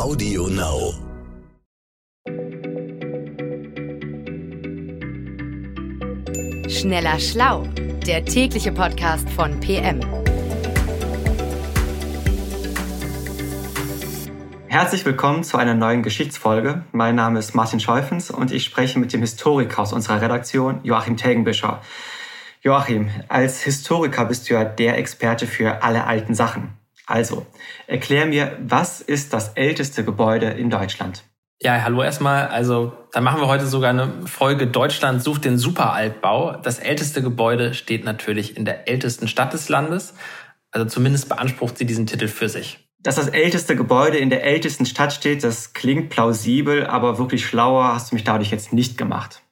Audio Now. Schneller Schlau, der tägliche Podcast von PM. Herzlich willkommen zu einer neuen Geschichtsfolge. Mein Name ist Martin Scheufens und ich spreche mit dem Historiker aus unserer Redaktion, Joachim Tegenbischer. Joachim, als Historiker bist du ja der Experte für alle alten Sachen. Also, erklär mir, was ist das älteste Gebäude in Deutschland? Ja, hallo erstmal. Also, da machen wir heute sogar eine Folge Deutschland sucht den Superaltbau. Das älteste Gebäude steht natürlich in der ältesten Stadt des Landes. Also zumindest beansprucht sie diesen Titel für sich. Dass das älteste Gebäude in der ältesten Stadt steht, das klingt plausibel, aber wirklich schlauer hast du mich dadurch jetzt nicht gemacht.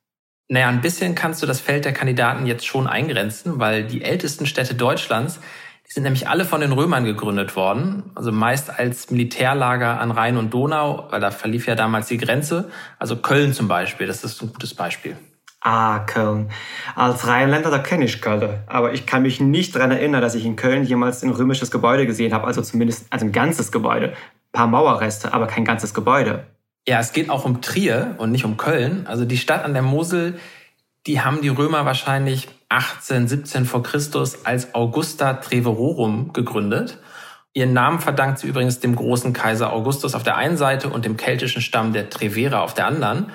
Naja, ein bisschen kannst du das Feld der Kandidaten jetzt schon eingrenzen, weil die ältesten Städte Deutschlands die sind nämlich alle von den Römern gegründet worden, also meist als Militärlager an Rhein und Donau, weil da verlief ja damals die Grenze. Also Köln zum Beispiel, das ist ein gutes Beispiel. Ah, Köln. Als Rheinländer, da kenne ich Köln. Aber ich kann mich nicht daran erinnern, dass ich in Köln jemals ein römisches Gebäude gesehen habe. Also zumindest also ein ganzes Gebäude. Ein paar Mauerreste, aber kein ganzes Gebäude. Ja, es geht auch um Trier und nicht um Köln. Also die Stadt an der Mosel, die haben die Römer wahrscheinlich 18, 17 vor Christus als Augusta Treverorum gegründet. Ihren Namen verdankt sie übrigens dem großen Kaiser Augustus auf der einen Seite und dem keltischen Stamm der Trevera auf der anderen.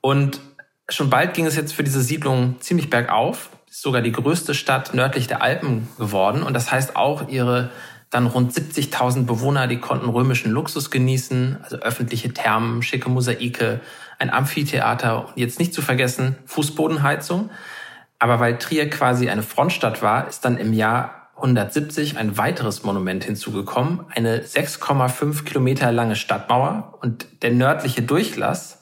Und schon bald ging es jetzt für diese Siedlung ziemlich bergauf. Ist sogar die größte Stadt nördlich der Alpen geworden. Und das heißt auch, ihre dann rund 70.000 Bewohner, die konnten römischen Luxus genießen, also öffentliche Thermen, schicke Mosaike, ein Amphitheater und jetzt nicht zu vergessen Fußbodenheizung. Aber weil Trier quasi eine Frontstadt war, ist dann im Jahr 170 ein weiteres Monument hinzugekommen, eine 6,5 Kilometer lange Stadtmauer und der nördliche Durchlass,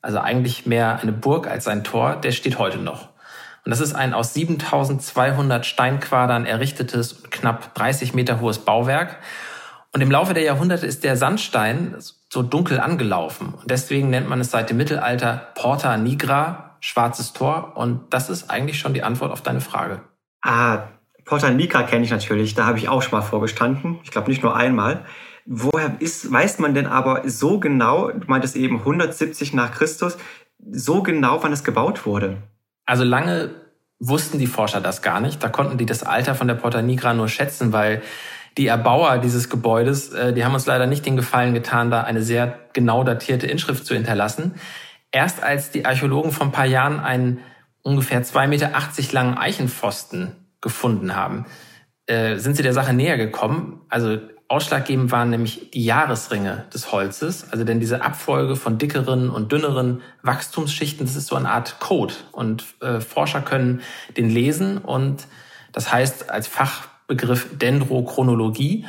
also eigentlich mehr eine Burg als ein Tor, der steht heute noch. Und das ist ein aus 7200 Steinquadern errichtetes und knapp 30 Meter hohes Bauwerk. Und im Laufe der Jahrhunderte ist der Sandstein so dunkel angelaufen. Und deswegen nennt man es seit dem Mittelalter Porta Nigra, schwarzes Tor. Und das ist eigentlich schon die Antwort auf deine Frage. Ah, Porta Nigra kenne ich natürlich. Da habe ich auch schon mal vorgestanden. Ich glaube nicht nur einmal. Woher ist, weiß man denn aber so genau, du meintest eben 170 nach Christus, so genau, wann es gebaut wurde? Also lange wussten die Forscher das gar nicht. Da konnten die das Alter von der Porta Nigra nur schätzen, weil die Erbauer dieses Gebäudes, äh, die haben uns leider nicht den Gefallen getan, da eine sehr genau datierte Inschrift zu hinterlassen. Erst als die Archäologen vor ein paar Jahren einen ungefähr zwei Meter langen Eichenpfosten gefunden haben, äh, sind sie der Sache näher gekommen. Also ausschlaggebend waren nämlich die Jahresringe des Holzes. Also denn diese Abfolge von dickeren und dünneren Wachstumsschichten, das ist so eine Art Code. Und äh, Forscher können den lesen und das heißt als Fachbegriff Dendrochronologie.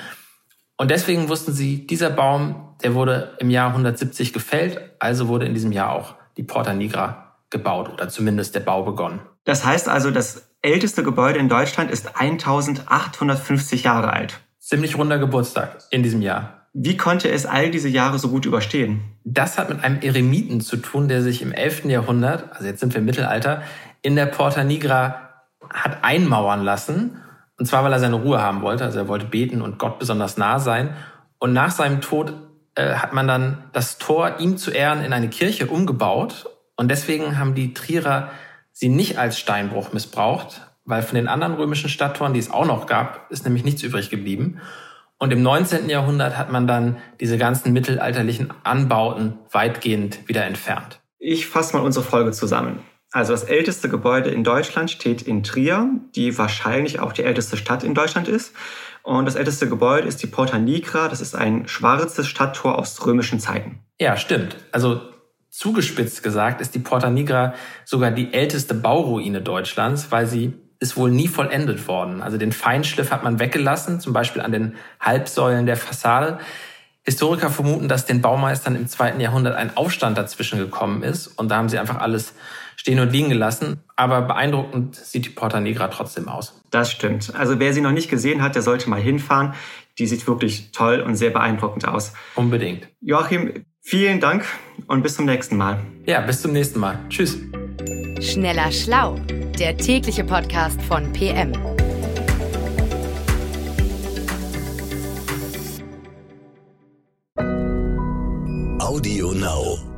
Und deswegen wussten sie, dieser Baum der wurde im Jahr 170 gefällt, also wurde in diesem Jahr auch die Porta Nigra gebaut oder zumindest der Bau begonnen. Das heißt also, das älteste Gebäude in Deutschland ist 1850 Jahre alt. Ziemlich runder Geburtstag in diesem Jahr. Wie konnte es all diese Jahre so gut überstehen? Das hat mit einem Eremiten zu tun, der sich im 11. Jahrhundert, also jetzt sind wir im Mittelalter, in der Porta Nigra hat einmauern lassen. Und zwar, weil er seine Ruhe haben wollte. Also er wollte beten und Gott besonders nah sein. Und nach seinem Tod äh, hat man dann das Tor ihm zu Ehren in eine Kirche umgebaut. Und deswegen haben die Trierer sie nicht als Steinbruch missbraucht, weil von den anderen römischen Stadttoren, die es auch noch gab, ist nämlich nichts übrig geblieben. Und im 19. Jahrhundert hat man dann diese ganzen mittelalterlichen Anbauten weitgehend wieder entfernt. Ich fasse mal unsere Folge zusammen. Also das älteste Gebäude in Deutschland steht in Trier, die wahrscheinlich auch die älteste Stadt in Deutschland ist. Und das älteste Gebäude ist die Porta Nigra. Das ist ein schwarzes Stadttor aus römischen Zeiten. Ja, stimmt. Also zugespitzt gesagt ist die Porta Nigra sogar die älteste Bauruine Deutschlands, weil sie ist wohl nie vollendet worden. Also den Feinschliff hat man weggelassen, zum Beispiel an den Halbsäulen der Fassade. Historiker vermuten, dass den Baumeistern im zweiten Jahrhundert ein Aufstand dazwischen gekommen ist und da haben sie einfach alles stehen und liegen gelassen. Aber beeindruckend sieht die Porta Negra trotzdem aus. Das stimmt. Also wer sie noch nicht gesehen hat, der sollte mal hinfahren. Die sieht wirklich toll und sehr beeindruckend aus. Unbedingt. Joachim, vielen Dank und bis zum nächsten Mal. Ja, bis zum nächsten Mal. Tschüss. Schneller Schlau, der tägliche Podcast von PM. Audio Now.